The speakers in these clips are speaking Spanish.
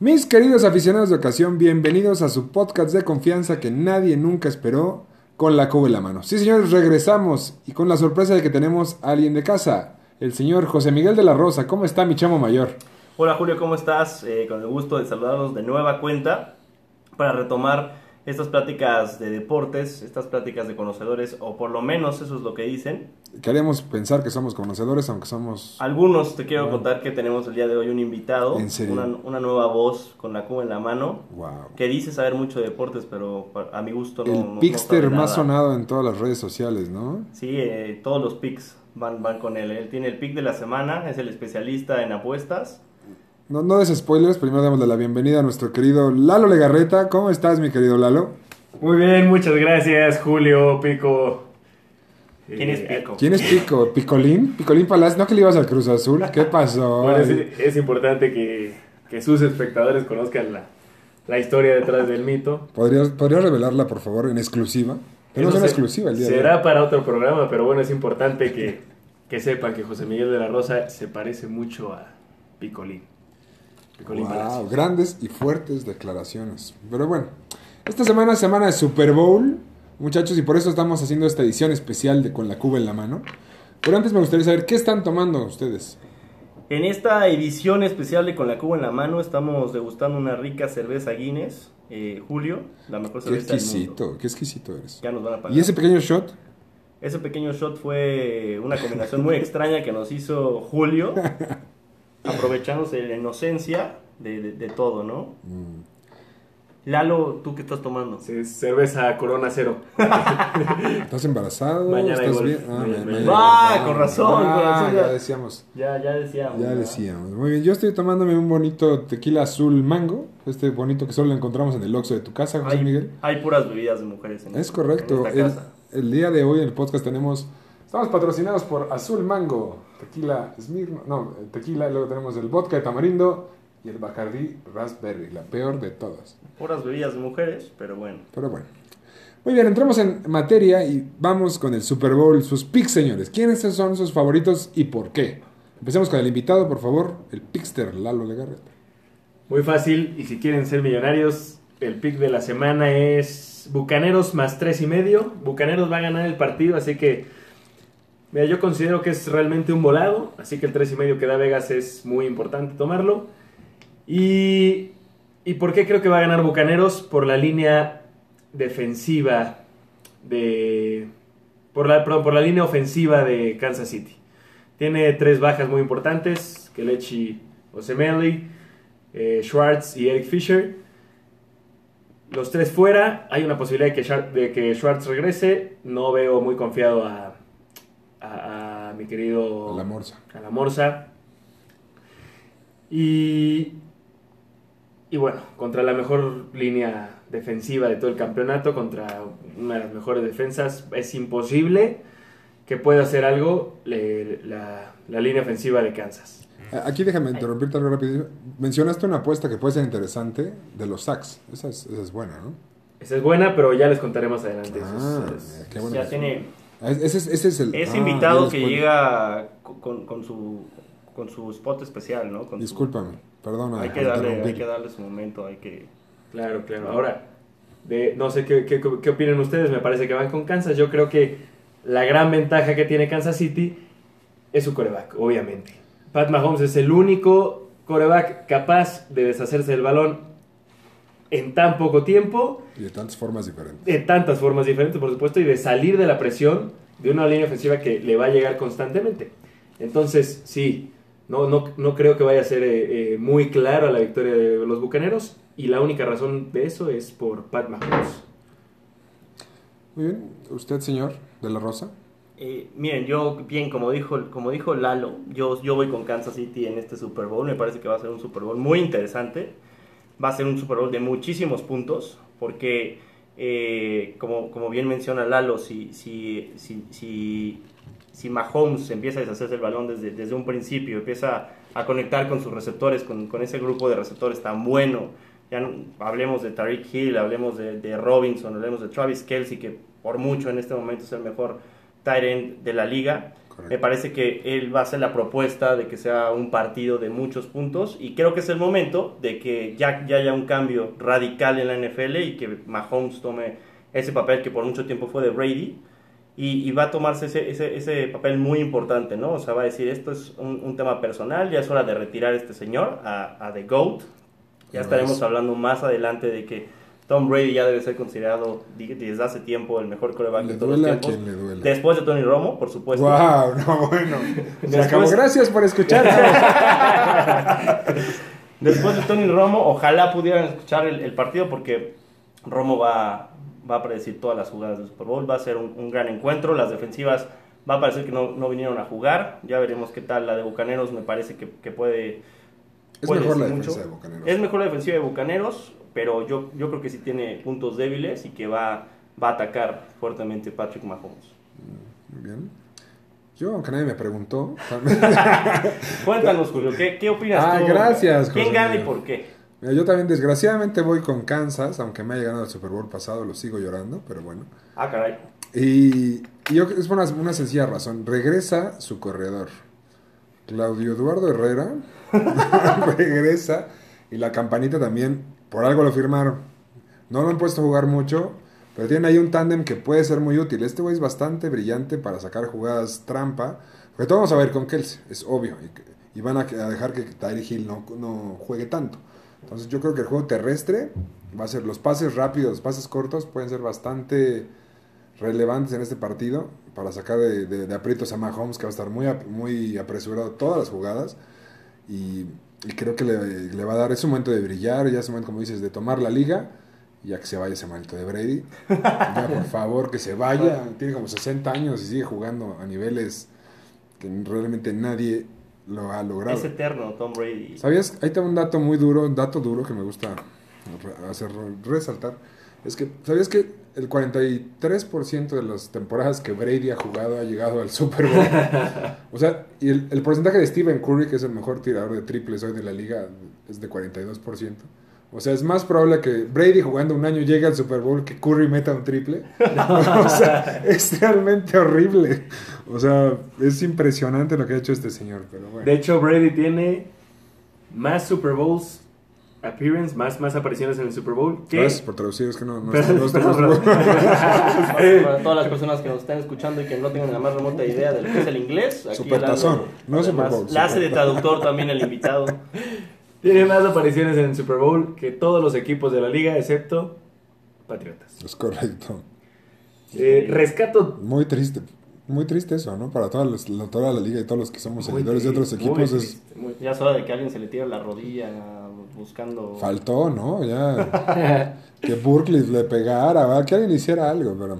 Mis queridos aficionados de ocasión, bienvenidos a su podcast de confianza que nadie nunca esperó con la cuba en la mano. Sí, señores, regresamos y con la sorpresa de que tenemos a alguien de casa, el señor José Miguel de la Rosa. ¿Cómo está mi chamo mayor? Hola Julio, ¿cómo estás? Eh, con el gusto de saludarlos de nueva cuenta para retomar estas pláticas de deportes, estas pláticas de conocedores, o por lo menos eso es lo que dicen. Queremos pensar que somos conocedores, aunque somos... Algunos, te quiero contar que tenemos el día de hoy un invitado, ¿En serio? Una, una nueva voz con la cuba en la mano, Wow. que dice saber mucho de deportes, pero a mi gusto no... El no- no Pixter sabe más sonado en todas las redes sociales, ¿no? Sí, eh, todos los picks van, van con él. Él tiene el pick de la semana, es el especialista en apuestas. No, no des spoilers, primero démosle la bienvenida a nuestro querido Lalo Legarreta. ¿Cómo estás, mi querido Lalo? Muy bien, muchas gracias, Julio, Pico. ¿Quién es Eh, Pico? ¿Quién es Pico? ¿Picolín? ¿Picolín Palacio? ¿No que le ibas al Cruz Azul? ¿Qué pasó? Bueno, es, es importante que, que sus espectadores conozcan la, la historia detrás del mito. ¿Podrías, ¿Podrías revelarla, por favor, en exclusiva? Tenemos Eso una se- exclusiva el día de Será hoy. para otro programa, pero bueno, es importante que, que sepan que José Miguel de la Rosa se parece mucho a Picolín. Wow, Palacios. grandes y fuertes declaraciones. Pero bueno, esta semana es semana de Super Bowl, muchachos, y por eso estamos haciendo esta edición especial de Con la Cuba en la mano. Pero antes me gustaría saber, ¿qué están tomando ustedes? En esta edición especial de Con la Cuba en la mano estamos degustando una rica cerveza Guinness, eh, Julio, la mejor Qué cerveza del mundo. exquisito, qué exquisito eres. Ya nos van a pagar. ¿Y ese pequeño shot? Ese pequeño shot fue una combinación muy extraña que nos hizo Julio, aprovechándose de la inocencia de, de- de todo, ¿no? Mm. Lalo, ¿tú qué estás tomando? Sí, cerveza Corona Cero. ¿Estás embarazado? Mañana ¿Estás igual. bien? Ah, Mañana- ma- mañana. Ah, con razón, Ah, con razón, ya ya. decíamos. Ya, ya decíamos. Ya decíamos. Muy bien, yo estoy tomándome un bonito tequila azul mango. Este bonito que solo encontramos en el Oxxo de tu casa, José Hay, Miguel. hay puras bebidas de mujeres en Es en correcto. esta El, casa. el día de hoy en el podcast tenemos. Estamos patrocinados por Azul Mango, tequila Smirno, no, eh, tequila, luego tenemos el vodka de tamarindo y el Bacardi Raspberry, la peor de todas. Puras bebidas de mujeres, pero bueno. Pero bueno. Muy bien, entramos en materia y vamos con el Super Bowl, sus picks, señores. ¿Quiénes son sus favoritos y por qué? Empecemos con el invitado, por favor, el Pixter Lalo Legarreta. Muy fácil, y si quieren ser millonarios, el pick de la semana es Bucaneros más tres y medio. Bucaneros va a ganar el partido, así que mira, yo considero que es realmente un volado, así que el tres y medio que da Vegas es muy importante tomarlo. Y, ¿Y por qué creo que va a ganar Bucaneros? Por la línea defensiva de... Por la, por la línea ofensiva de Kansas City. Tiene tres bajas muy importantes, Kelechi Osemele, eh, Schwartz y Eric Fisher. Los tres fuera, hay una posibilidad de que, de que Schwartz regrese. No veo muy confiado a, a- a mi querido... La Morsa. A la Morsa. Y, y bueno, contra la mejor línea defensiva de todo el campeonato, contra una de las mejores defensas, es imposible que pueda hacer algo le- la, la línea ofensiva de Kansas. Eh, Aquí déjame interrumpirte algo rápido. Mencionaste una apuesta que puede ser interesante de los sacks. Esa es, esa es buena, ¿no? Esa es buena, pero ya les contaré más adelante. Ah, es- es- qué bueno. Ya tiene Ese, es- ese es el. ese ah, invitado que llega con, con su con su spot especial, ¿no? Con su- Discúlpame, perdona. hay que darle, hay que darle su momento, hay que Claro, claro. Ahora, de, no sé qué, qué, qué opinan ustedes, me parece que van con Kansas. Yo creo que la gran ventaja que tiene Kansas City es su coreback, obviamente. Pat Mahomes es el único coreback capaz de deshacerse del balón en tan poco tiempo, Y de tantas formas diferentes. de tantas formas diferentes, por supuesto, y de salir de la presión de una línea ofensiva que le va a llegar constantemente. Entonces, sí, no, no, no creo que vaya a ser eh, eh, muy claro la victoria de los Bucaneros, y la única razón de eso es por Pat Mahomes. Muy bien. ¿Usted, señor de la Rosa? Eh, miren, yo, bien, como dijo, como dijo Lalo, yo, yo voy con Kansas City en este Super Bowl. Me parece que va a ser un Super Bowl muy interesante. Va a ser un Super Bowl de muchísimos puntos, porque, eh, como, como bien menciona Lalo, si, si, si, si, Mahomes empieza a deshacerse el balón desde, desde un principio, empieza a conectar con sus receptores, con, con ese grupo de receptores tan bueno, ya no- hablemos de Tariq Hill, hablemos de Robinson, hablemos de Travis Kelsey, que por mucho en este momento es el mejor tight end de la liga. Correcto. Me parece que él va a hacer la propuesta de que sea un partido de muchos puntos y creo que es el momento de que ya, ya haya un cambio radical en la NFL y que Mahomes tome ese papel que por mucho tiempo fue de Brady y, y va a tomarse ese, ese, ese papel muy importante, ¿no? O sea, va a decir, esto es un, un tema personal, ya es hora de retirar a este señor, a, a The GOAT. Ya No estaremos es. hablando más adelante de que Tom Brady ya debe ser considerado desde hace tiempo el mejor coreback de todos los tiempos. le duele. Después de Tony Romo, por supuesto. Wow, no, bueno. Se Después- acabó. Gracias por escuchar. Después de Tony Romo, ojalá pudieran escuchar el, el partido porque Romo va, va a predecir todas las jugadas del Super Bowl. Va a ser un, un gran encuentro. Las defensivas va a parecer que no, no vinieron a jugar. Ya veremos qué tal. La de Bucaneros me parece que, que puede. Es puede mejor la defensa mucho. de Bucaneros. Es mejor la defensiva de Bucaneros, pero yo, yo creo que sí tiene puntos débiles y que va, va a atacar fuertemente Patrick Mahomes. Muy bien. Yo, aunque nadie me preguntó. Cuéntanos, Julio, ¿qué, qué opinas Ah, tú? gracias, ¿Quién José gana y por qué? Mira, yo también desgraciadamente voy con Kansas, aunque me haya ganado el Super Bowl pasado, lo sigo llorando, pero bueno. Ah, caray. Y, y yo, es por una, una sencilla razón. Regresa su corredor. Claudio Eduardo Herrera regresa y la campanita también, por algo lo firmaron. No lo han puesto a jugar mucho, pero tienen ahí un tándem que puede ser muy útil. Este güey es bastante brillante para sacar jugadas trampa. Porque todos vamos a ver con Kelsey, es obvio. Y, van a, dejar que Tyree Hill no, no juegue tanto. Entonces yo creo que el juego terrestre va a ser los pases rápidos, los pases cortos pueden ser bastante relevantes en este partido para sacar de, de- de aprietos a Mahomes que va a estar muy, muy apresurado todas las jugadas y, y creo que le, le va a dar ese momento de brillar, ya ese momento como dices de momento la liga ya que se vaya ese momento de Brady ya por favor que se vaya tiene como 60 años y sigue jugando a niveles que realmente nadie lo ha logrado Es eterno, Tom Brady. ¿Sabías? Ahí te va un dato muy duro, un dato duro que me gusta hacer resaltar. Es que, ¿sabías que el 43% de las temporadas que Brady ha jugado ha llegado al Super Bowl? o sea, y el, el porcentaje de Stephen Curry, que es el mejor tirador de triples hoy de la liga, es de 42%. O sea, es más probable que Brady jugando un año llegue al Super Bowl que Curry meta un triple. o sea, es realmente horrible. O sea, es impresionante lo que ha hecho este señor, pero bueno. De hecho, Brady tiene más Super Bowls appearance, más, más apariciones en el Super Bowl que... Gracias por traducir, es que no, no, perdón. Para todas las personas que nos están escuchando y que no tengan la más remota idea de lo que es el inglés, aquí Supertazón, no Super Bowl, la hace de traductor también el invitado. Tiene más apariciones en el Super Bowl que todos los equipos de la liga, excepto Patriotas. Es correcto. Eh, rescato... Muy triste. Muy triste eso, ¿no? Para toda, los- la, toda la liga y todos los que somos Muy seguidores de otros equipos muy es... muy- Ya es hora de que alguien se le tire la rodilla buscando... Faltó, ¿no? Ya... que Burkley le pegara, ¿verdad? que alguien hiciera algo, pero...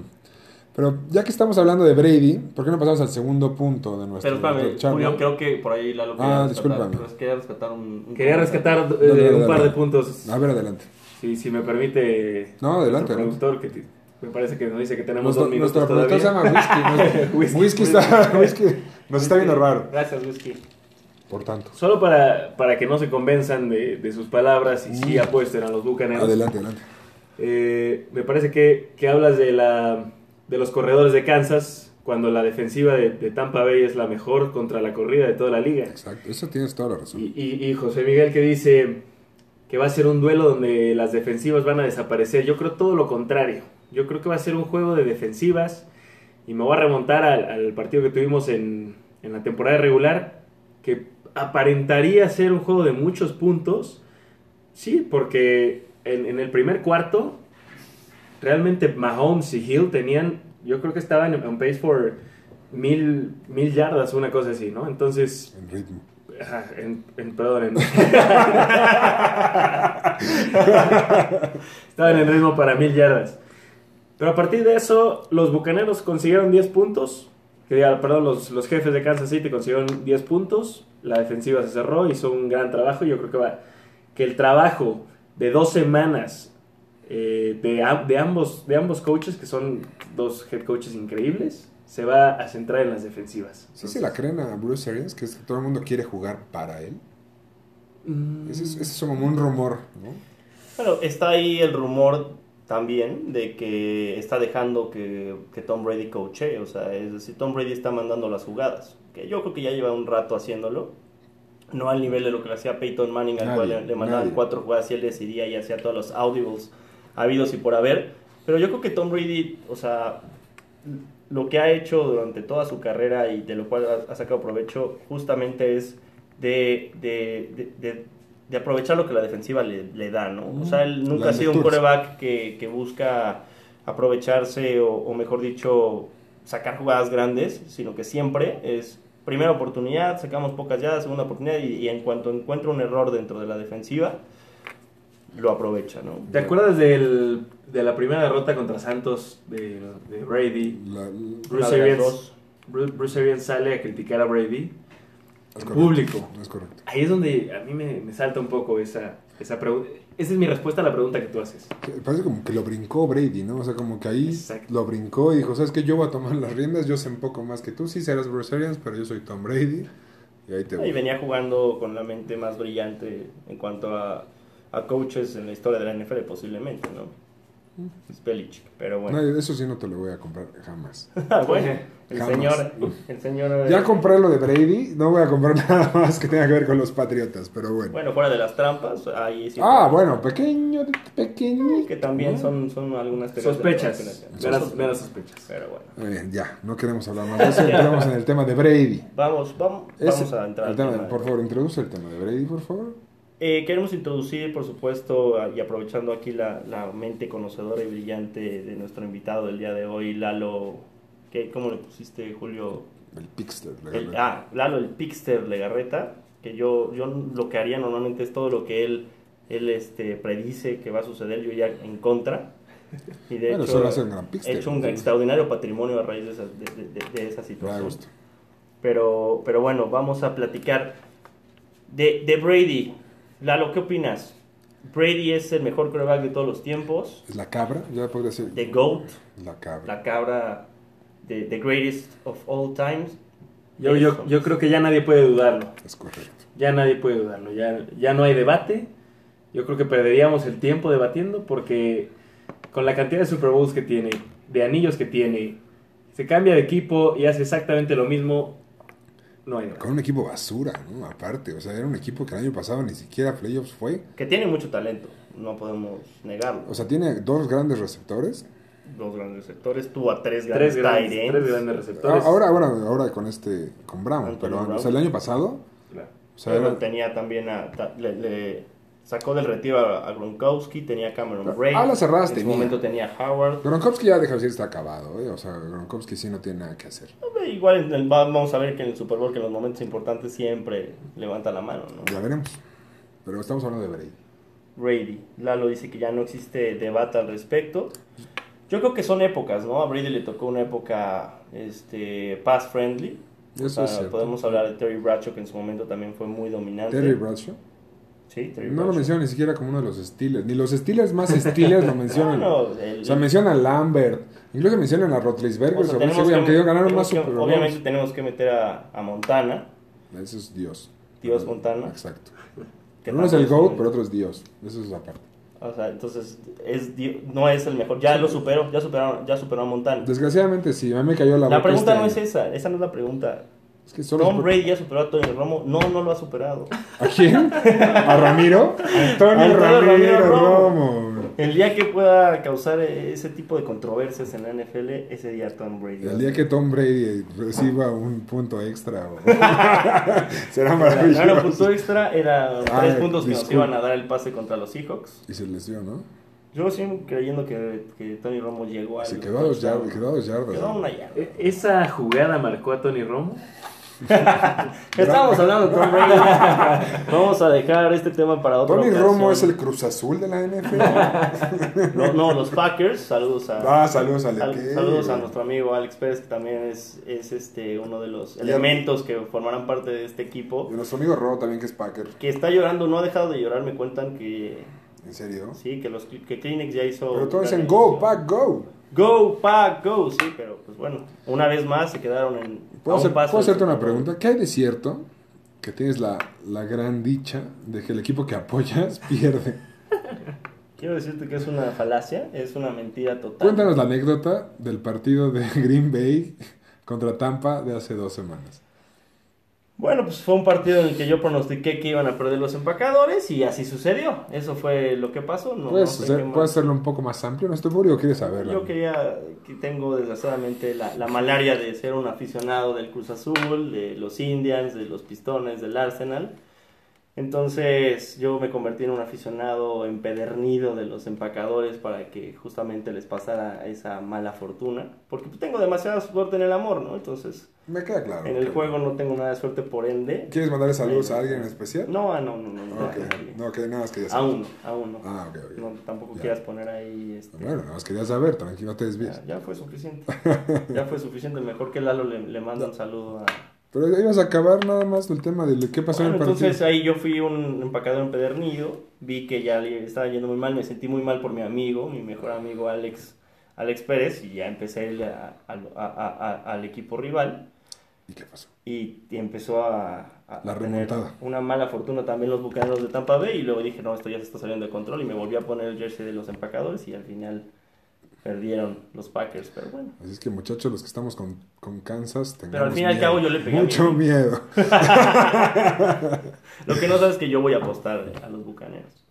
Pero ya que estamos hablando de Brady, ¿por qué no pasamos al segundo punto de nuestro, Pero espérame, creo que por ahí Lalo Ah, quería rescatar, discúlpame. pues, quería rescatar un, un Quería rescatar eh, un par de puntos. A ver, adelante. Si, si me permite... No, adelante, productor, que t- me parece que nos dice que tenemos Nuestro, dos minutos nuestro productor se llama Whisky. Whisky. Whisky, está, Whisky nos está viendo raro. Gracias, Whisky. Por tanto. Solo para, para que no se convenzan de, de sus palabras y sí Mm. apuesten a los bucaneros. Adelante, adelante. Eh, me parece que, que hablas de, la, de los corredores de Kansas cuando la defensiva de, de Tampa Bay es la mejor contra la corrida de toda la liga. Exacto, eso tienes toda la razón. Y, y- y José Miguel que dice que va a ser un duelo donde las defensivas van a desaparecer. Yo creo todo lo contrario. Yo creo que va a ser un juego de defensivas y me voy a remontar al, al partido que tuvimos en, en la temporada regular que aparentaría ser un juego de muchos puntos. Sí, porque en, en el primer cuarto realmente Mahomes y Hill tenían, yo creo que estaban en, en pace for mil, mil yardas, una cosa así, ¿no? Entonces, En ritmo. En, en- perdón, en- estaban en ritmo para mil yardas. Pero a partir de eso, los bucaneros consiguieron 10 puntos. Perdón, los, los jefes de Kansas City consiguieron 10 puntos. La defensiva se cerró, hizo un gran trabajo. Yo creo que, va, que el trabajo de dos semanas eh, de, de, ambos, de ambos coaches, que son dos head coaches increíbles, se va a centrar en las defensivas. ¿Sí se la creen a Bruce Arians? Que es que todo el mundo quiere jugar para él. Mm, Ese es, ese es como un rumor, ¿no? Bueno, está ahí el rumor también de que está dejando que, que Tom Brady coache, o sea, es decir, Tom Brady está mandando las jugadas, que yo creo que ya lleva un rato haciéndolo, no al nivel de lo que hacía Peyton Manning, al Nadie, cual le, le mandaban nadie. cuatro jugadas y él decidía y hacía todos los audibles habidos y por haber, pero yo creo que Tom Brady, o sea, lo que ha hecho durante toda su carrera y de lo cual ha, ha sacado provecho justamente es de, de, de- de- de aprovechar lo que la defensiva le, le da, ¿no? O sea, él nunca ha sido un coreback que, que busca aprovecharse o, o mejor dicho, sacar jugadas grandes, sino que siempre es primera oportunidad, sacamos pocas ya, segunda oportunidad y, y en cuanto encuentra un error dentro de la defensiva, lo aprovecha, ¿no? ¿Te acuerdas del, de la primera derrota contra Santos de, de Brady? La- Bruce Arians. Bruce, Bruce Arians sale a criticar a Brady es correcto, público. Es correcto. Ahí es donde a mí me, me salta un poco esa, esa pregunta. Esa es mi respuesta a la pregunta que tú haces. Sí, Parece como que lo brincó Brady, ¿no? O sea, como que ahí Exacto. lo brincó y dijo, ¿sabes qué? Yo voy a tomar las riendas, yo sé un poco más que tú, sí serás Bruce Arians, pero yo soy Tom Brady. Y ahí te voy. Y venía jugando con la mente más brillante en cuanto a, a coaches en la historia de la NFL, posiblemente, ¿no? Es Belichick, pero bueno. No, eso sí no te lo voy a comprar jamás. bueno, el Jamás. señor, el señor... Ya eh, compré lo de Brady, no voy a comprar nada más que tenga que ver con los Patriotas, pero bueno. Bueno, fuera de las trampas, ahí sí. ah, bueno, pequeño, pequeño. Que también son, son algunas Sospechas. meras sospechas. sospechas. Pero bueno. Eh, ya, no queremos hablar más de eso, entramos en el tema de Brady. Vamos, vamos, Ese- vamos a entrar el tema tema de- de- por favor, introduce el tema de Brady, por favor. Eh, queremos introducir, por supuesto, y aprovechando aquí la, la mente conocedora y brillante de nuestro invitado del día de hoy, Lalo. ¿qué, ¿Cómo le pusiste, Julio? El Pixter. El- verdad. ah, Lalo, el Pixter Legarreta. Que yo, yo lo que haría normalmente es todo lo que él, él este, predice que va a suceder, yo ya en contra. Y de Bueno, hecho, un gran Pixter. he hecho un extraordinario patrimonio a raíz de esa, de, de- esa situación. gusto. Pero, pero bueno, vamos a platicar de, de Brady. Lalo, ¿qué opinas? Brady es el mejor quarterback de todos los tiempos. Es la cabra, ya podría ser. The GOAT, La cabra. la cabra, de the greatest of all times. Yo, yo, yo creo que ya nadie puede dudarlo. Es correcto. Ya nadie puede dudarlo. Ya, ya no hay debate. Yo creo que perderíamos el tiempo debatiendo porque con la cantidad de Super Bowls que tiene, de anillos que tiene, se cambia de equipo y hace exactamente lo mismo. No hay debate. Con un equipo basura, ¿no? Aparte, o sea, era un equipo que el año pasado ni siquiera playoffs fue. Que tiene mucho talento, no podemos negarlo. O sea, tiene dos grandes receptores. Los grandes sectores, tuvo a tres Tres grandes grandes, tight ends. tres grandes receptores. Ah, Ahora, ahora, ahora con este, con Brown. Anthony Pero, Brown. o sea, el año pasado, Claro. o sea, Pero era- tenía también a, ta- le, le sacó del retiro a, Gronkowski, tenía Cameron Bray. alas cerradas en su tenía. momento tenía Howard. Gronkowski ya deja de decir está acabado, ¿eh? O sea, Gronkowski sí no tiene nada que hacer. Igual en el- va- vamos a ver que en el Super Bowl que en los momentos importantes siempre levanta la mano, ¿no? Ya veremos. Pero estamos hablando de Brady. Brady. Lalo dice que ya no existe debate al respecto. Yo creo que son épocas, ¿no? A Brady le tocó una época este, pass friendly. Eso es cierto. podemos hablar de Terry Bradshaw, que en su momento también fue muy dominante. Terry Bradshaw. Sí, No lo mencionan ni siquiera como uno de los Steelers. Ni los Steelers más Steelers lo mencionan. No, no, el- O sea, mencionan a Lambert. Incluso mencionan a Rotlisberger. o sea, sobre ese tenemos güey, que- aunque ellos ganaron tenemos más que- Super Obviamente tenemos que meter a, a Montana. Eso es Dios. Dios Montana. Exacto. Uno es el GOAT, pero otro es Dios. Eso es aparte. O sea, entonces es, no es el mejor. Ya lo superó, ya superó, ya superó a Montana. Desgraciadamente, sí. A mí me cayó la La boca pregunta este no es esa, esa no es la pregunta. Es que solo Tom es- Brady ya superó a Tony Romo. No, no lo ha superado. ¿A quién? ¿A Ramiro? Antonio Antonio Ramiro Ramiro Romo. El día que pueda causar ese tipo de controversias en la NFL, ese día Tom Brady. El día que Tom Brady reciba un punto extra. o- Será maravilloso. punto extra era Ah, tres puntos que nos iban a dar el pase contra los Seahawks. Y se lesió, ¿no? Yo sigo creyendo que, que Tony Romo llegó a. Se quedó a dos yardas. Quedó a dos yardas. Quedó a ¿no? una yarda. E- Esa jugada marcó a Tony Romo. Estábamos hablando de Tom Brady. Vamos a dejar este tema para otro. Tony Romo es el Cruz Azul de la NFL. No, no, los Packers. Saludos a. Ah, saludos al sal- equipo. saludos a nuestro amigo Alex Pérez, que también es, es este uno de los Y a- elementos que formarán parte de este equipo. Y nuestro amigo Ro también, que es Packer. Que está llorando, no ha dejado de llorar. Me cuentan que ¿En serio? sí, que los que Kleenex ya hizo. Pero todos la dicen Go. Pack, Go. Go, Pack, go. Sí, pero pues bueno, una vez más se quedaron en. ¿Puedo, hacer- puedo hacerte una pregunta? ¿Qué hay de cierto que tienes la, la gran dicha de que el equipo que apoyas pierde? Quiero decirte que es una falacia, es una mentira total. Cuéntanos la anécdota del partido de Green Bay contra Tampa de hace dos semanas. Bueno, pues fue un partido en el que yo pronostiqué que iban a perder los empacadores y así sucedió. Eso fue lo que pasó. No, ¿Puedes, no sé hacer- puedes hacerlo un poco más amplio? Nuestro público quiere saberlo. Yo quería, que tengo desgraciadamente la, la malaria de ser un aficionado del Cruz Azul, de los Indians, de los Pistones, del Arsenal. Entonces yo me convertí en un aficionado empedernido de los empacadores para que justamente les pasara esa mala fortuna. Porque pues, tengo demasiada suerte en el amor, ¿no? Entonces Me queda claro. en el juego no tengo nada de suerte por ende. ¿Quieres mandarle saludos a alguien en especial? No, ah, no, no, no. no, Ok. nadie. No, que nada más quería saber. Aún, aún no. Ah, ok, ok. No, tampoco Ya. quieras poner ahí este, Bueno, nada más quería saber, tranquilo, no te desvíes. Ya, ya fue suficiente. Ya fue suficiente. Mejor que Lalo le, le manda un saludo a. Pero ibas a acabar nada más del tema de qué pasó Bueno, en el partido. entonces ahí yo fui un empacador empedernido. Vi que ya le estaba yendo muy mal. Me sentí muy mal por mi amigo, mi mejor amigo Alex, Alex Pérez. Y ya empecé a a- a- al equipo rival. ¿Y qué pasó? Y, y empezó a, La remontada. una mala fortuna también los bucaneros de Tampa Bay. Y luego dije, no, esto ya se está saliendo de control. Y me volví a poner el jersey de los empacadores. Y al final perdieron los Packers. Pero bueno. Así es que muchachos, los que estamos con, con Kansas, Pero al tengamos fin y al cabo yo le pegué Mucho miedo. Lo que no sabes es que yo voy a apostar a los bucaneros.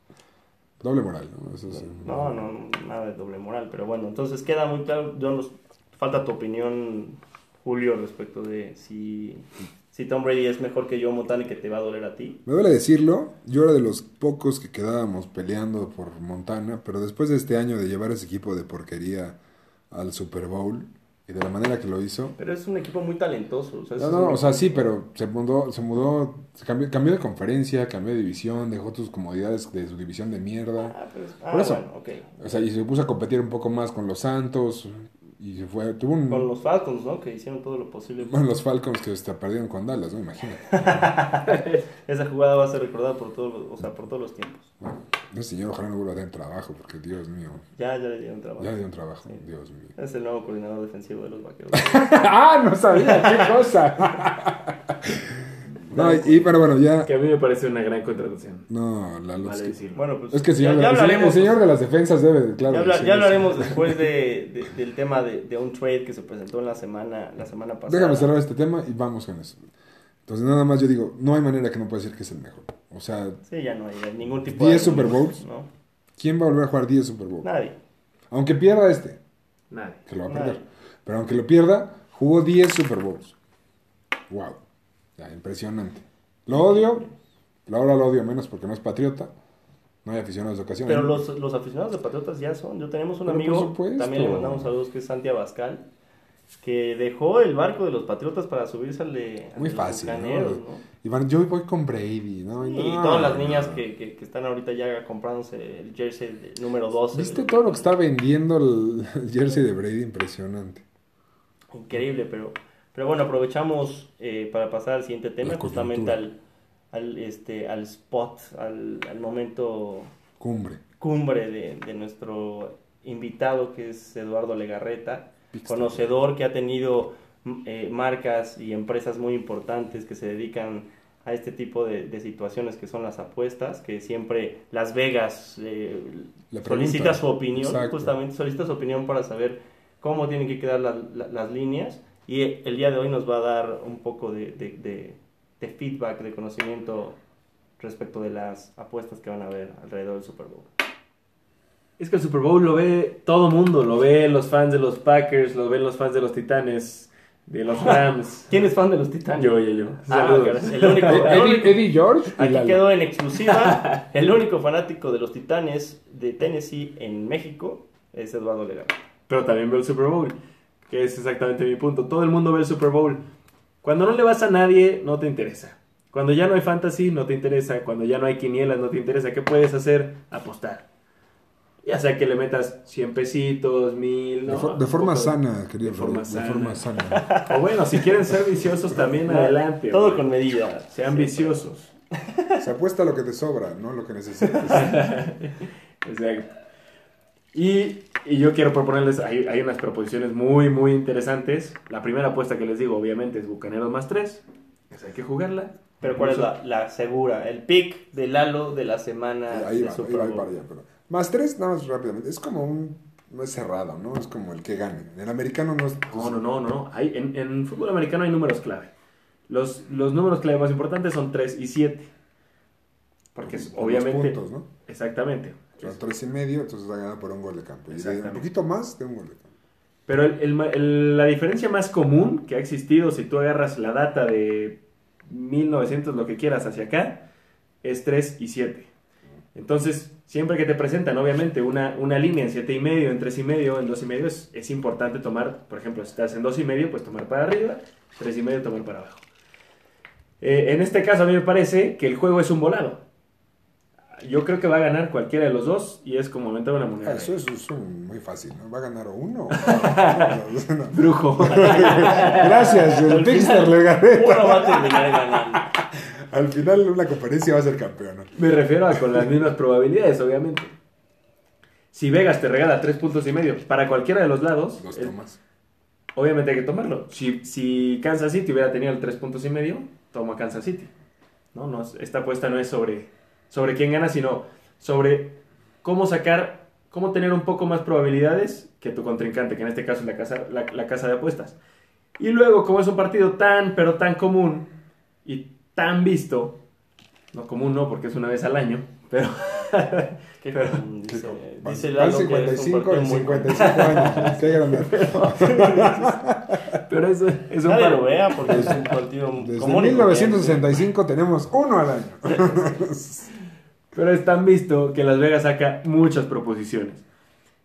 Doble moral, ¿no? Eso es, No, no, nada de doble moral, pero bueno, entonces queda muy claro, yo nos, falta tu opinión, Julio, respecto de si, si Tom Brady es mejor que Joe Montana y que te va a doler a ti. Me duele decirlo, yo era de los pocos que quedábamos peleando por Montana, pero después de este año de llevar ese equipo de porquería al Super Bowl y de la manera que lo hizo. Pero es un equipo muy talentoso. O sea, No, no, un- o sea, sí, pero se mudó, se mudó, se cambió, cambió de conferencia, cambió de división, dejó tus comodidades de su división de mierda. Ah, pero es- ah, Por eso. bueno, ok. O sea, y se puso a competir un poco más con los Santos y se fue, tuvo un... Con los Falcons, ¿no? Que hicieron todo lo posible. Bueno, los Falcons que hasta perdieron con Dallas, ¿no? Imagínate. Esa jugada va a ser recordada por todos los, o sea, por todos los tiempos. Bueno, ese señor ojalá no vuelva a tener trabajo, porque Dios mío, Ya, ya le dieron trabajo. ya le dio un trabajo, Sí. Dios mío. Es el nuevo coordinador defensivo de los vaqueros. ¡Ah! No sabía, qué cosa. No, y, pero bueno, ya... Que a mí me parece una gran contratación. No, la Vale es que, bueno, pues es que el señor, ya, hablaremos. el señor de las defensas debe, claro. Ya, habla- ya eso. hablaremos después de, de- del tema de, de un trade que se presentó en la semana, la semana pasada. Déjame cerrar este tema y vamos con eso. Entonces, nada más yo digo, no hay manera que no pueda decir que es el mejor. O sea, Sí, ya no hay ningún tipo 10 de... Super Bowls. ¿no? ¿quién va a volver a jugar 10 Super Bowl? Nadie. Aunque pierda este, Nadie. que lo va a Nadie. perder. Pero aunque lo pierda, jugó 10 Super Bowls. Wow. Ya, impresionante. Lo odio, ahora lo odio menos porque no es patriota. No hay aficionados de ocasión. Pero los, los aficionados de Patriotas ya son. Yo tenemos un Pero amigo, también le mandamos saludos, que es Santi Abascal, que dejó el barco de los Patriotas para subirse al de, Muy fácil, los ¿no? Iván, yo voy con Brady, ¿no? Y todas las niñas que, que, que están ahorita ya comprándose el jersey de- número 12. ¿Viste todo lo que está vendiendo el el jersey de Brady? Impresionante. Increíble, pero, pero bueno, aprovechamos eh, para pasar al siguiente tema, justamente al, al, este, al spot, al, al momento Cumbre. cumbre de, de nuestro invitado, que es Eduardo Legarreta, conocedor que ha tenido eh, marcas y empresas muy importantes que se dedican a este tipo de, de situaciones que son las apuestas, que siempre Las Vegas eh, solicita su opinión, Exacto. justamente solicita su opinión para saber cómo tienen que quedar la- la- las líneas y el día de hoy nos va a dar un poco de, de- de- de feedback, de conocimiento respecto de las apuestas que van a haber alrededor del Super Bowl. Es que el Super Bowl lo ve todo mundo, lo ve los fans de los Packers, lo ven los fans de los Titanes, de los Rams. ¿Quién es fan de los Titanes? Yo, yo, yo. Ah, Saludos. caray, el único, el Eddie, único- Eddie George aquí Lalo. quedó en exclusiva, el único fanático de los Titanes de Tennessee en México es Eduardo Legarreta. Pero también veo el Super Bowl, que es exactamente mi punto. Todo el mundo ve el Super Bowl. Cuando no le vas a nadie, no te interesa. Cuando ya no hay fantasy, no te interesa. Cuando ya no hay quinielas, no te interesa. ¿Qué puedes hacer? Apostar. Ya sea que le metas 100 pesitos, 1000. De, ¿no? for- de forma sana, querido de forma de forma sana. sana. O bueno, si quieren ser viciosos también, adelante. Todo hombre. con medida. Sean Sí. viciosos. Se apuesta lo que te sobra, no lo que necesitas. Exacto. Y, y yo quiero proponerles, hay, hay unas proposiciones muy, muy interesantes. La primera apuesta que les digo, obviamente, es Bucaneros más 3. Esa hay que jugarla. Pero ¿cuál es la, la segura? El pick de Lalo de la semana ahí de va, ahí Super va, ahí Bowl. va, para allá, pero- Más tres, nada más rápidamente. Es como un. No es cerrado, ¿no? Es como el que gane. En el americano no es. No, no, no, no. Hay, en, en fútbol americano hay números clave. Los, los números clave más importantes son 3 y 7. Porque es, obviamente... puntos, ¿no? Exactamente. Sea, tres y medio, entonces va a ganar por un gol de campo. Y un poquito más de un gol de campo. Pero el- el ma- el- la diferencia más común que ha existido, si tú agarras la data de 1900, lo que quieras, hacia acá, es 3 y 7. Entonces, siempre que te presentan, obviamente, una, una línea en 7 y medio, en 3 y medio, en 2 y medio, es, es importante tomar, por ejemplo, si estás en 2 y medio, pues tomar para arriba, 3 y medio, tomar para abajo. Eh, en este caso, a mí me parece que el juego es un volado. Yo creo que va a ganar cualquiera de los dos y es como aumentar una moneda. Eso, eso es un- muy fácil, ¿no? Va a ganar o uno. o- no. Brujo. Gracias, el Al Pixter final, le gané. Uno va a terminar ganando. Al final, una conferencia va a ser campeón, ¿no? Me refiero a con las mismas probabilidades, obviamente. Si Vegas te regala tres puntos y medio para cualquiera de los lados, Los eh, tomas. obviamente hay que tomarlo. Si, si Kansas City hubiera tenido el tres puntos y medio, toma Kansas City. No, no, esta apuesta no es sobre, sobre quién gana, sino sobre cómo sacar, cómo tener un poco más probabilidades que tu contrincante, que en este caso es la casa, la, la casa de apuestas. Y luego, como es un partido tan, pero tan común y tan visto, no común no, porque es una vez al año, pero ¿Qué Pero-? Dice, dice van Lalo que es un 55 partido en muy 55 años. Qué grande. Pero es, es un Nadie par- lo vea porque es un partido Desde común y 1965 tenemos uno al año. Pero es tan visto que Las Vegas saca muchas proposiciones.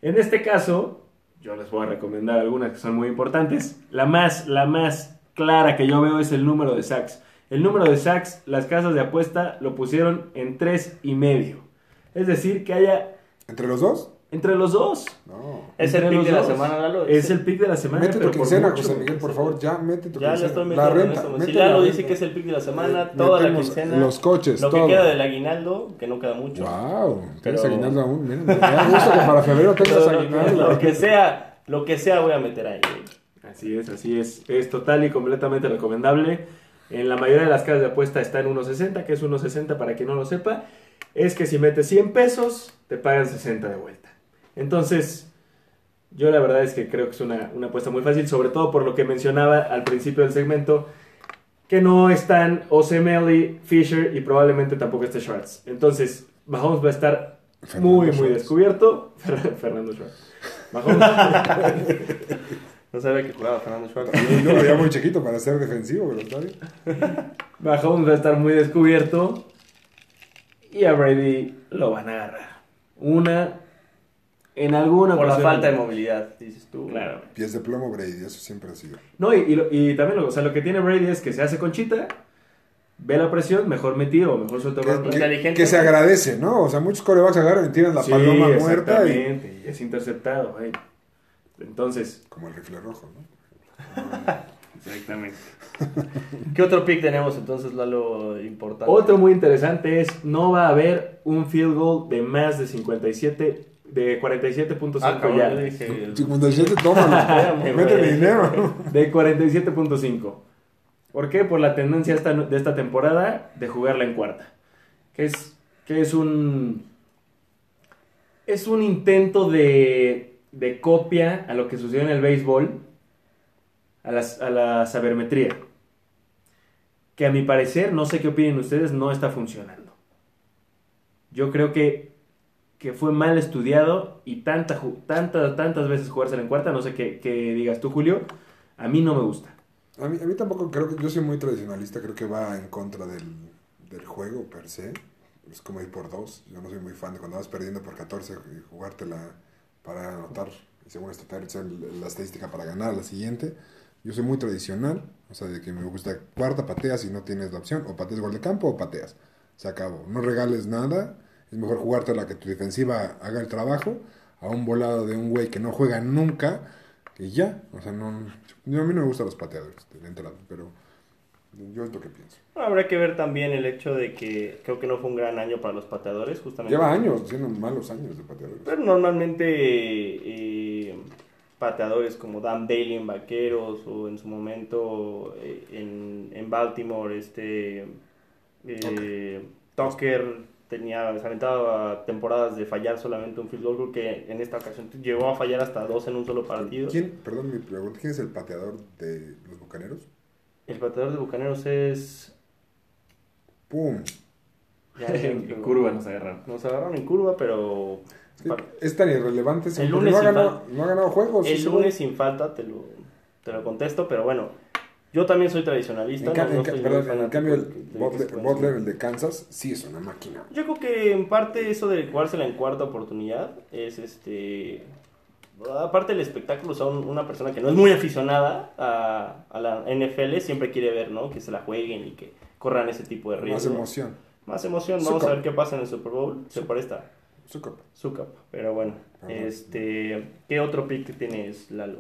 En este caso, yo les voy a recomendar algunas que son muy importantes. La más, la más clara que yo veo es el número de sacks. El número de sacks, las casas de apuesta lo pusieron en tres y medio. Es decir, que haya ¿Entre los dos? Entre los dos. No. ¿Es el pick de la semana, Lalo? Es el pick de la semana. Mete tu quincena. José Miguel, por favor, ya mete tu Ya, quincena. ya estoy la renta. Si la Lalo renta. dice que es el pick de la semana, Eh, toda la quincena. los coches, Lo todo. que queda del aguinaldo, que no queda mucho. Wow, tienes Pero- aguinaldo aún. Miren, me da gusto que para febrero tengas aguinaldo. lo que sea, lo que sea voy a meter ahí. güey. Así es, así es. Es total y completamente recomendable. En la mayoría de las casas de apuesta está en 1.60, que es 1.60 para quien no lo sepa. Es que si metes 100 pesos, te pagan 60 de vuelta. Entonces, yo la verdad es que creo que es una, una apuesta muy fácil, sobre todo por lo que mencionaba al principio del segmento, que no están Osemeli, Fisher y probablemente tampoco esté Schwartz. Entonces, Mahomes va a estar Fernando muy, muy descubierto. Fernando Schwartz. Mahomes, No sabía que jugaba Fernando Schwartz. Yo lo veía muy chiquito para ser defensivo, pero está bien. Mahomes va a estar muy descubierto y a Brady lo van a agarrar. Una, en alguna Por la falta de movilidad, dices tú. Claro. Pies de plomo Brady, eso siempre ha sido. No, y, y lo- y también lo, o sea, lo que tiene Brady es que se hace conchita, ve la presión, mejor metido, mejor suelta el Que, balón. que- Inteligente. que se agradece, ¿no? O sea, muchos corebacks agarran y tiran la Sí, paloma muerta y... exactamente, y es interceptado. ay. Entonces, Como el rifle rojo, ¿no? exactamente. ¿Qué otro pick tenemos entonces, Lalo, importante? Otro muy interesante es, no va a haber un field goal de más de 57, de 47.5 Ah, ya. yo dije... 57, tómalo. Dinero. De 47.5. ¿Por qué? Por la tendencia esta- de esta temporada de jugarla en cuarta. Que es, que es un. Es un intento de, de copia a lo que sucedió en el béisbol, a, las- a la sabermetría. Que a mi parecer, no sé qué opinen ustedes, no está funcionando. Yo creo que, que fue mal estudiado y tanta, ju- tanta- tantas veces jugársela en cuarta, no sé qué, qué digas tú, Julio, a mí no me gusta. A mí, a mí tampoco creo que... Yo soy muy tradicionalista, creo que va en contra del, del juego per se. Es como ir por dos. Yo no soy muy fan de cuando vas perdiendo por 14 y jugártela para anotar. Y según esto, tener la estadística para ganar la siguiente. Yo soy muy tradicional, o sea, de que me gusta cuarta, pateas y no tienes la opción. O pateas gol de campo o pateas. Se acabó. No regales nada. Es mejor jugártela que tu defensiva haga el trabajo a un volado de un güey que no juega nunca y ya. O sea, no. a mí no me gustan los pateadores de entrada, pero yo es lo que pienso. Habrá que ver también el hecho de que creo que no fue un gran año para los pateadores, justamente. Lleva años, siendo malos años de pateadores. Pero normalmente eh, pateadores como Dan Bailey en Vaqueros o en su momento eh, en, en Baltimore, este Eh, Tucker tenía, se aventaba temporadas de fallar solamente un field goal, que en esta ocasión llegó a fallar hasta dos en un solo partido. ¿Quién, perdón mi pregunta, quién es el pateador de los Bucaneros? El pateador de Bucaneros es... ¡Pum! ya, en ya, curva nos agarraron. Nos agarraron en curva, pero... Sí, Es tan irrelevante El lunes no, ha sin ganado, no ha ganado juegos. El lunes sin falta te lo, te lo contesto, pero bueno, yo también soy tradicionalista. En, no- no soy perdón, en cambio, el Butler, el de Kansas, sí es una máquina. Yo creo que en parte eso de jugársela en cuarta oportunidad es este. Aparte del espectáculo, son una persona que no es muy aficionada a, a la NFL, siempre quiere ver, ¿no? Que se la jueguen y que corran ese tipo de Más riesgo. emoción. Más emoción. Vamos a ver qué pasa en el Super Bowl. Se presta Su copa. su cup. Pero bueno, Ajá. este. ¿Qué otro pick tienes, Lalo?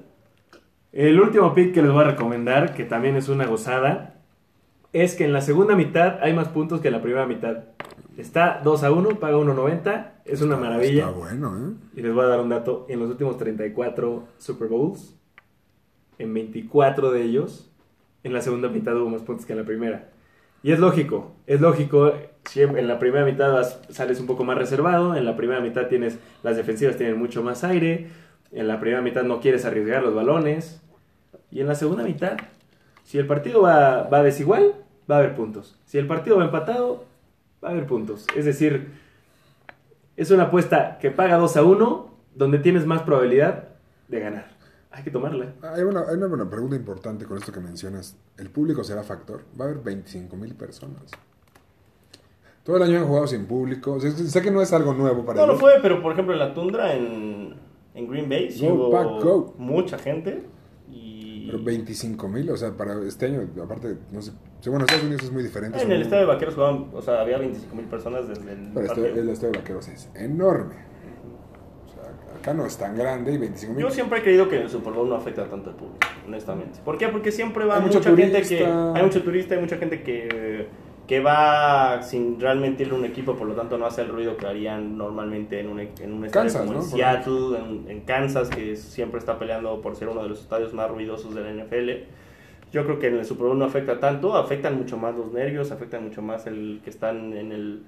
El último pick que les voy a recomendar, que también es una gozada, es que en la segunda mitad hay más puntos que en la primera mitad. Está 2 a 1, paga 1.90, es una Está- maravilla. Está bueno, ¿eh? Y les voy a dar un dato. En los últimos 34 Super Bowls, en 24 de ellos, en la segunda mitad hubo más puntos que en la primera. Y es lógico, es lógico. En la primera mitad vas- sales un poco más reservado, en la primera mitad tienes las defensivas tienen mucho más aire, en la primera mitad no quieres arriesgar los balones, y en la segunda mitad, si el partido va, va desigual, va a haber puntos. Si el partido va empatado, va a haber puntos. Es decir, es una apuesta que paga 2 a 1, donde tienes más probabilidad de ganar. Hay que tomarla. Hay una, hay una buena pregunta importante con esto que mencionas. ¿El público será factor? Va a haber 25 mil personas. Todo el año han jugado sin público. O sea, sé que no es algo nuevo para No lo ellos. fue, pero por ejemplo en la tundra en, en Green Bay sí Go, hubo go. mucha gente. Y Pero 25 mil, o sea, para este año, aparte, no sé. Bueno, Estados Unidos es muy diferente. en el muy- estadio de Vaqueros jugaban, o sea, había 25 mil personas desde el Pero este- partido. el estadio de Vaqueros es enorme. O sea, acá no es tan grande y 25 mil. Yo siempre he creído que el Super Bowl no afecta tanto al público, honestamente. ¿Por qué? Porque siempre va Hay mucha gente que turista. hay mucho turista, hay mucha gente que que va sin realmente ir a un equipo, por lo tanto no hace el ruido que harían normalmente en un, en un estadio Kansas, como ¿no? en Seattle, en, en Kansas, que siempre está peleando por ser uno de los estadios más ruidosos de la NFL. Yo creo que en el Super Bowl no afecta tanto, afectan mucho más los nervios, afectan mucho más el que están en el,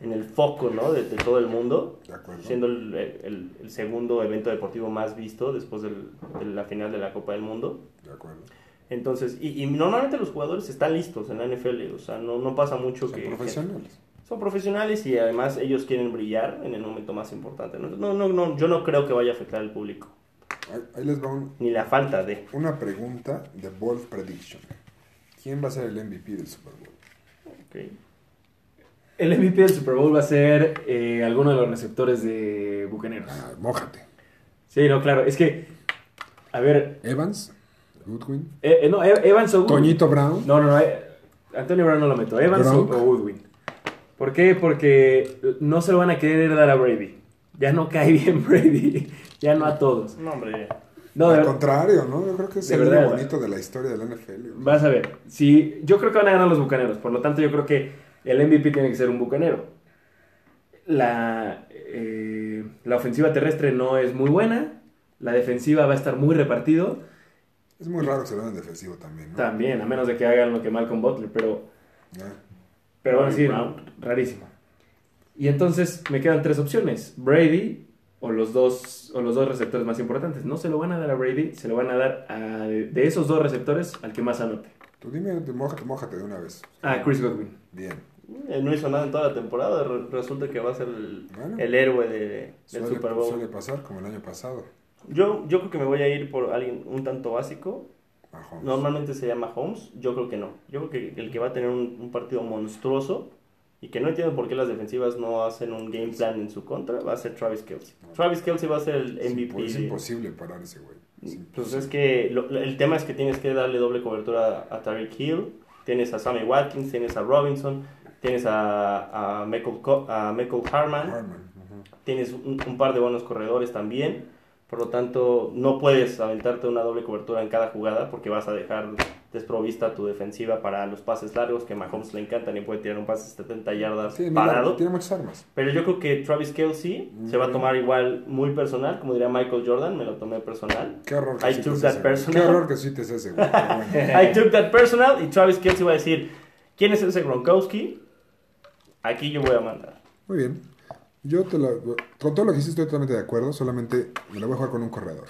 en el foco ¿no? de, de todo el mundo, De acuerdo. siendo el, el- el segundo evento deportivo más visto después del- de la final de la Copa del Mundo. De acuerdo. Entonces, y, y normalmente los jugadores están listos en la NFL, o sea, no, no pasa mucho Son que... que- profesionales. son profesionales y además ellos quieren brillar en el momento más importante. No, no, no, no, yo no creo que vaya a afectar al público, Ahí, ahí les va un- ni la falta de. una pregunta de Wolf Prediction. ¿Quién va a ser el MVP del Super Bowl? Ok. El MVP del Super Bowl va a ser eh, alguno de los receptores de Bucaneros. Ah, mójate. Sí, no, claro. Es que, a ver, Evans, Goodwin, eh, eh, no, Evans o Goodwin. Toñito Brown. No, no, no. eh, Antonio Brown no lo meto. Evans o, Gronk. o Goodwin. ¿Por qué? Porque no se lo van a querer dar a Brady. Ya no cae bien Brady. Ya no a todos. No, hombre. No, de Al contrario, ¿no? Yo creo que es De el verdad, bonito de la historia de la NFL. Vas a ver. Si, yo creo que van a ganar los bucaneros. Por lo tanto, yo creo que el MVP tiene que ser un bucanero. La, eh, la ofensiva terrestre no es muy buena. La defensiva va a estar muy repartido. Es muy raro que se lo den defensivo también, ¿no? También, a menos de que hagan lo que Malcolm Butler. Pero, pero bueno, sí, rarísimo. Y entonces me quedan tres opciones. Brady o los dos, o los dos receptores más importantes. No se lo van a dar a Brady, se lo van a dar a, de esos dos receptores al que más anote. Tú dime, mójate, mójate de una vez. Ah, Chris Godwin. Bien. Él no hizo nada en toda la temporada. re- Resulta que va a ser el, Bueno. el héroe de, del Suele, Super Bowl. suele pasar como el año pasado. Yo, yo creo que me voy a ir por alguien un tanto básico. Mahomes. Normalmente se llama Holmes. Yo creo que no. Yo creo que el que va a tener un, un partido monstruoso y que no entiendo por qué las defensivas no hacen un game plan en su contra va a ser Travis Kelsey. Travis Kelsey va a ser el MVP. Es imposible parar ese güey. Es Pues imposible. es que lo- el tema es que tienes que darle doble cobertura a, a Tyreek Hill. Tienes a Sammy Watkins, tienes a Robinson, tienes a, a, Michael, a Michael Harman, tienes un, un par de buenos corredores también. Por lo tanto, no puedes aventarte una doble cobertura en cada jugada porque vas a dejar desprovista tu defensiva para los pases largos que Mahomes le encantan y puede tirar un pase de 70 yardas mira, parado. tiene muchas armas. Pero yo creo que Travis Kelsey se va a Mm. tomar igual muy personal, como diría Michael Jordan, me lo tomé personal. Qué horror que I took that ese, personal. Qué horror que cites ese, bueno. I took that personal y Travis Kelsey va a decir, ¿quién es ese Gronkowski? Aquí yo voy a mandar. Muy bien. Yo te la, con todo lo que hiciste estoy totalmente de acuerdo, solamente me la voy a jugar con un corredor.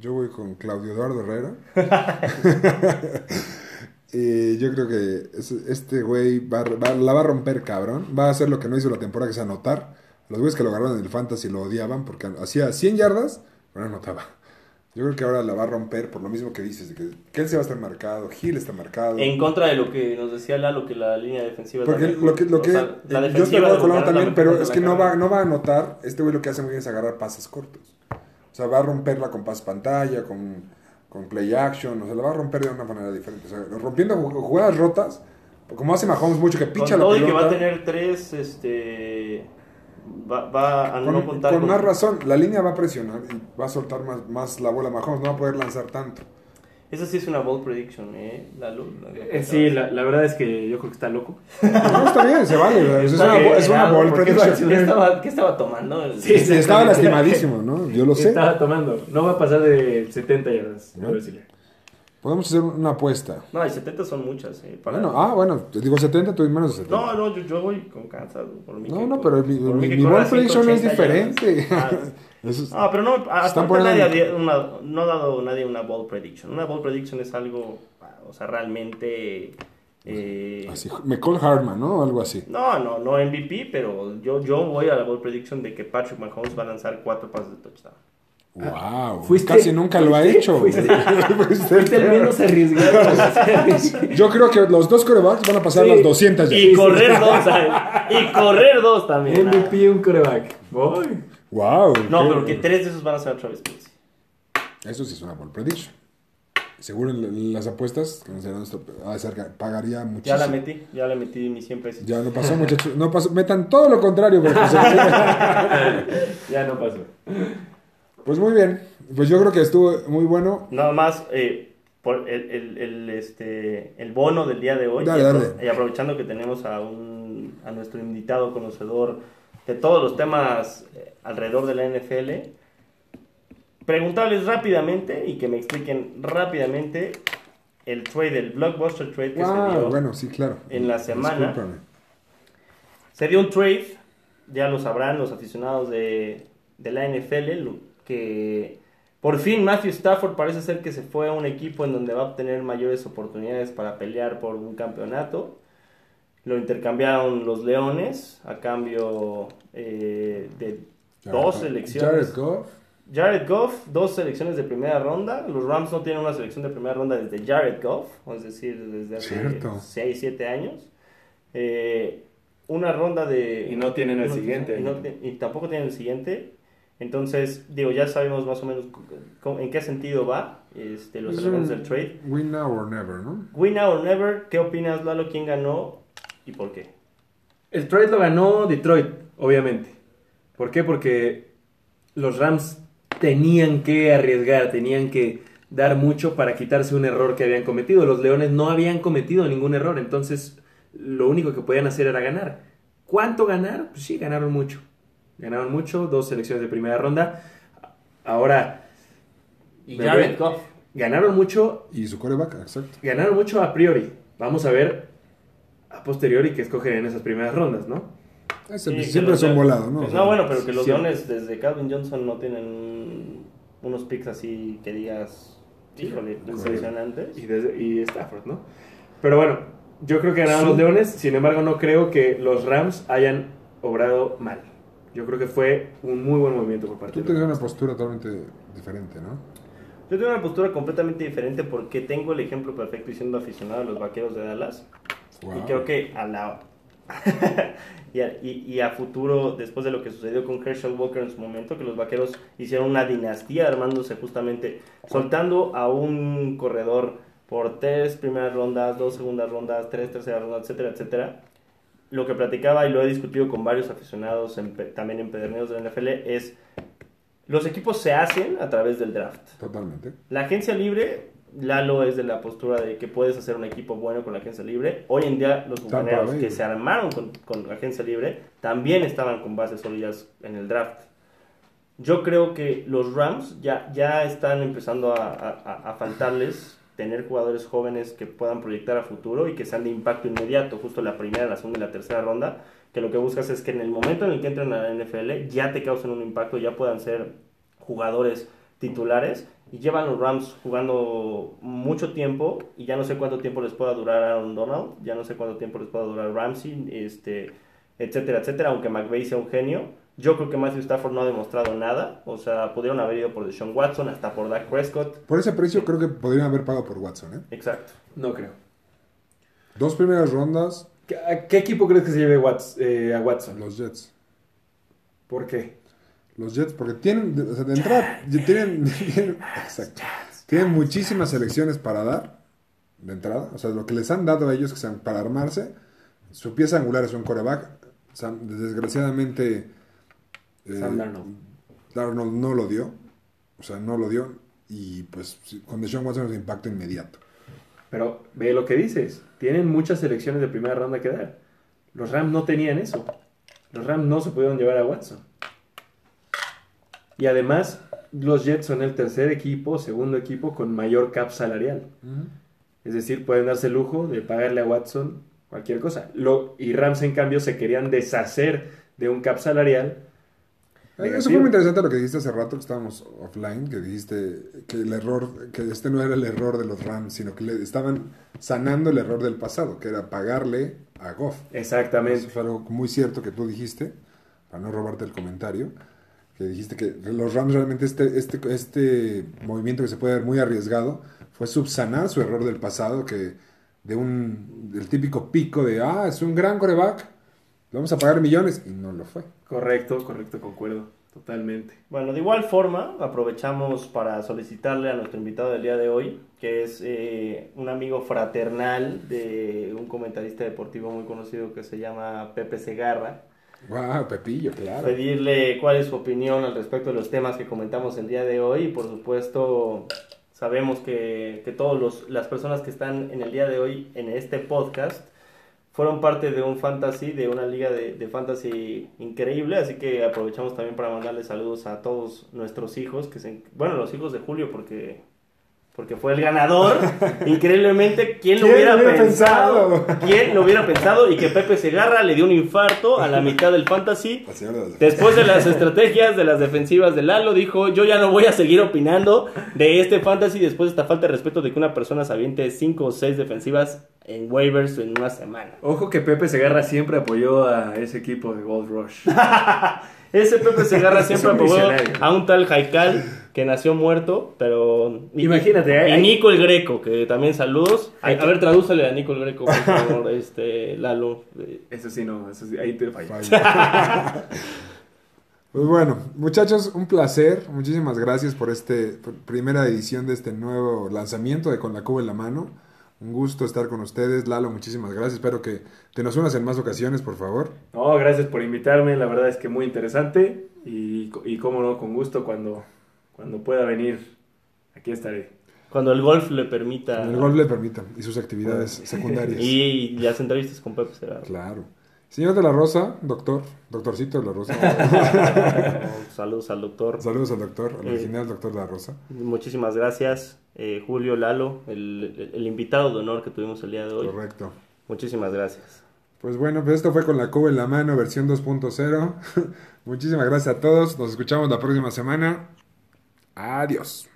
Yo voy con Claudio Eduardo Herrera. y yo creo que es- este güey va, va- la va a romper cabrón. Va a hacer lo que no hizo la temporada, que es anotar. Los güeyes que lo agarraron en el Fantasy lo odiaban porque hacía 100 yardas, pero no anotaba. Yo creo que ahora la va a romper por lo mismo que dices, de que Kelsey va a estar marcado, Gil está marcado. En contra de lo que nos decía Lalo, que la línea defensiva Porque la mejor. lo que, lo que sea, la yo estoy de acuerdo con Lalo también, pero es que no va, no va a anotar. Este güey lo que hace muy bien es agarrar pases cortos. O sea, va a romperla con pases pantalla, con, con play action. O sea, la va a romper de una manera diferente. O sea, rompiendo ju- jugadas rotas, como hace Mahomes mucho que Con picha la todo y pelota. que va a tener tres, este... Va, va a con, no contar con más razón, la línea va a presionar y va a soltar más, más la bola Mahomes. No va a poder lanzar tanto. Esa sí es una bold prediction, ¿eh? La- la Eh, que sí, la, la verdad es que yo creo que está loco. No, está bien, se vale. Es una, es una Lalo, ball ¿por qué prediction. ¿Qué estaba, qué estaba tomando? Sí, Sí, estaba lastimadísimo, ¿no? Yo lo sé. Estaba tomando. No va a pasar de 70 yardas. ¿No? decirle. Podemos hacer una apuesta. No, y 70 son muchas, ¿eh? Para- Bueno, ah, bueno, te digo 70, tú menos de 70. No, no, yo, yo voy con Kansas. Por mí No, que- no, pero mi, por mi, que mi corra ball prediction es 180 diferente. Ah, es- No, pero no, hasta nadie di- una- no ha dado nadie una ball prediction. Una ball prediction es algo, o sea, realmente... eh, así, McCall Hartman, ¿no? Algo así. no, no, no MVP, pero yo, yo voy a la ball prediction de que Patrick Mahomes va a lanzar cuatro pases de touchdown. Wow, ¿fuiste- casi nunca lo ha hecho. fuiste- Fuiste- el menos arriesgado. Yo creo que los dos corebacks van a pasar Sí. las 200 Y ya. correr dos. Y correr dos también. ah. MVP un coreback. Voy. Wow. No, pero que tres de esos van a ser a Travis Kelce. Eso sí es una ball prediction. Seguro en, las apuestas, que no serán esto, ha de ser que pagaría Ya muchísimo. la metí, ya le metí mis 100 pesos. Ya no pasó, muchachos. No pasó. Metan todo lo contrario. porque Ya no pasó. Pues muy bien. Pues yo creo que estuvo muy bueno. Nada más, eh, por el, el, el, este, el bono del día de hoy. Dale, y, dale. y aprovechando que tenemos a, un, a nuestro invitado conocedor de todos los temas eh, alrededor de la NFL, preguntarles rápidamente y que me expliquen rápidamente el trade, el blockbuster trade que se dio. bueno, sí, claro. en la semana. Discúlpame. Se dio un trade, ya lo sabrán los aficionados de, de la NFL, que por fin Matthew Stafford parece ser que se fue a un equipo en donde va a obtener mayores oportunidades para pelear por un campeonato. Lo intercambiaron los Leones a cambio eh, de dos selecciones. Jared Goff. Jared Goff, dos selecciones de primera ronda. Los Rams no tienen una selección de primera ronda desde Jared Goff, es decir, desde hace Cierto. 6, 7 años. Eh, una ronda de... Y no tienen el no- siguiente. Y, no te- y tampoco tienen el siguiente. Entonces, digo, ya sabemos más o menos en qué sentido va este, los Es elementos del trade. Win now or never, ¿no? Win now or never, ¿qué opinas, Lalo? ¿Quién ganó y por qué? El trade lo ganó Detroit, obviamente. ¿Por qué? Porque los Rams tenían que arriesgar, tenían que dar mucho para quitarse un error que habían cometido. Los Leones no habían cometido ningún error, entonces lo único que podían hacer era ganar. ¿Cuánto ganar? Pues sí, ganaron mucho. Ganaron mucho, dos selecciones de primera ronda. Ahora, Y Jared Goff. ganaron mucho Y su coreback, exacto. ganaron mucho a priori. Vamos a ver a posteriori que escogen en esas primeras rondas, ¿no? Sí, siempre son volados, ¿no? Pues O sea, no, bueno, pero que los sí. Leones desde Calvin Johnson no tienen unos picks así que digas, híjole, impresionantes. Y, desde- y Stafford, ¿no? Pero bueno, yo creo que ganaron Sí. los Leones, sin embargo no creo que los Rams hayan obrado mal. Yo creo que fue un muy buen movimiento por parte Tú de tienes los una postura totalmente diferente, ¿no? Yo tengo una postura completamente diferente porque tengo el ejemplo perfecto y siendo aficionado a los vaqueros de Dallas. Wow. Y creo que a la. y, a, y- y a futuro, después de lo que sucedió con Herschel Walker en su momento, que los vaqueros hicieron una dinastía armándose justamente, soltando a un corredor por tres primeras rondas, dos segundas rondas, tres terceras rondas, etcétera, etcétera. Lo que platicaba y lo he discutido con varios aficionados en también en pederneos de la NFL es. Los equipos se hacen a través del draft. Totalmente. La agencia libre, Lalo es de la postura de que puedes hacer un equipo bueno con la agencia libre. Hoy en día los bucaneros que se armaron con, con la agencia libre también estaban con bases sólidas en el draft. Yo creo que los Rams ya, ya están empezando a, a- a faltarles tener jugadores jóvenes que puedan proyectar a futuro y que sean de impacto inmediato, justo la primera, la segunda y la tercera ronda. que lo que buscas es que en el momento en el que entren a la NFL ya te causen un impacto, ya puedan ser jugadores titulares y llevan los Rams jugando mucho tiempo y ya no sé cuánto tiempo les pueda durar Aaron Donald, ya no sé cuánto tiempo les pueda durar Ramsey, este, etcétera, etcétera, aunque McVay sea un genio. Yo creo que Matthew Stafford no ha demostrado nada, o sea, pudieron haber ido por Deshaun Watson, hasta por Dak Prescott. Por ese precio creo que podrían haber pagado por Watson, ¿eh? Exacto. No creo. Dos primeras rondas, ¿Qué, a qué equipo crees que se lleve eh, a Watson? los Jets. ¿Por qué? Los Jets, porque tienen, de- o sea, de entrada, tienen, tienen- exacto, tienen muchísimas selecciones para dar, de entrada. O sea, lo que les han dado a ellos que sean para armarse, su pieza angular es un coreback. Sam- desgraciadamente, Sam Darnold. Darnold no lo dio. O sea, no lo dio. Y pues con Deshaun Watson es impacto inmediato. Pero ve lo que dices. Tienen muchas selecciones de primera ronda que dar. Los Rams no tenían eso. Los Rams no se pudieron llevar a Watson. Y además, los Jets son el tercer equipo, segundo equipo con mayor cap salarial. Es decir, pueden darse el lujo de pagarle a Watson cualquier cosa. Lo, y Rams, en cambio, se querían deshacer de un cap salarial. Eh, Eso negativo. fue muy interesante lo que dijiste hace rato que estábamos offline, que dijiste que el error, que este no era el error de los Rams, sino que le estaban sanando el error del pasado, que era pagarle a Goff. Exactamente. Eso fue algo muy cierto que tú dijiste, para no robarte el comentario, que dijiste que los Rams realmente este, este, este movimiento que se puede ver muy arriesgado fue subsanar su error del pasado, que de un, del típico pico de, ah, es un gran coreback, le vamos a pagar millones, y no lo fue. Correcto, correcto, concuerdo. Totalmente. Bueno, de igual forma, aprovechamos para solicitarle a nuestro invitado del día de hoy, que es eh, un amigo fraternal de un comentarista deportivo muy conocido que se llama Pepe Segarra, Wow, Pepillo, claro. pedirle cuál es su opinión al respecto de los temas que comentamos el día de hoy y por supuesto sabemos que, que todas las personas que están en el día de hoy en este podcast fueron parte de un fantasy, de una liga de, de fantasy increíble, así que aprovechamos también para mandarle saludos a todos nuestros hijos, que se, bueno, los hijos de Julio porque porque fue el ganador. Increíblemente, ¿quién, lo ¿Quién hubiera lo hubiera pensado? pensado? ¿Quién lo hubiera pensado? Y que Pepe Segarra le dio un infarto a la mitad del fantasy. Después de las estrategias de las defensivas de Lalo, dijo, yo ya no voy a seguir opinando de este fantasy después de esta falta de respeto de que una persona se aviente 5 o 6 defensivas en waivers en una semana. Ojo que Pepe Segarra siempre apoyó a ese equipo de Gold Rush. Ese Pepe Segarra siempre apoyó a un tal Jaikal que nació muerto, pero... y- Imagínate, hay- Y Nico el Greco, que también saludos. A, a ver, tradúcele a Nico el Greco, por favor, este, Lalo. Eh, Eso sí, no, eso sí, ahí te. Falla. Pues bueno, muchachos, un placer. Muchísimas gracias por esta primera edición de este nuevo lanzamiento de Con la Cuba en la mano. Un gusto estar con ustedes. Lalo, muchísimas gracias. Espero que te nos unas en más ocasiones, por favor. No, gracias por invitarme, la verdad es que muy interesante y, y cómo no, con gusto cuando, cuando pueda venir, aquí estaré. Cuando el golf le permita... El golf le permita y sus actividades secundarias. Y las entrevistas con Pepe Segarra. Claro. Señor de la Rosa, doctor, doctorcito de la Rosa. Saludos al doctor. Saludos al doctor, al Eh. original doctor de la Rosa. Muchísimas gracias, eh, Julio Lalo, el, el- el invitado de honor que tuvimos el día de hoy. Correcto. Muchísimas gracias. Pues bueno, pues esto fue con la Cuba en la mano, versión 2.0. Muchísimas gracias a todos. Nos escuchamos la próxima semana. Adiós.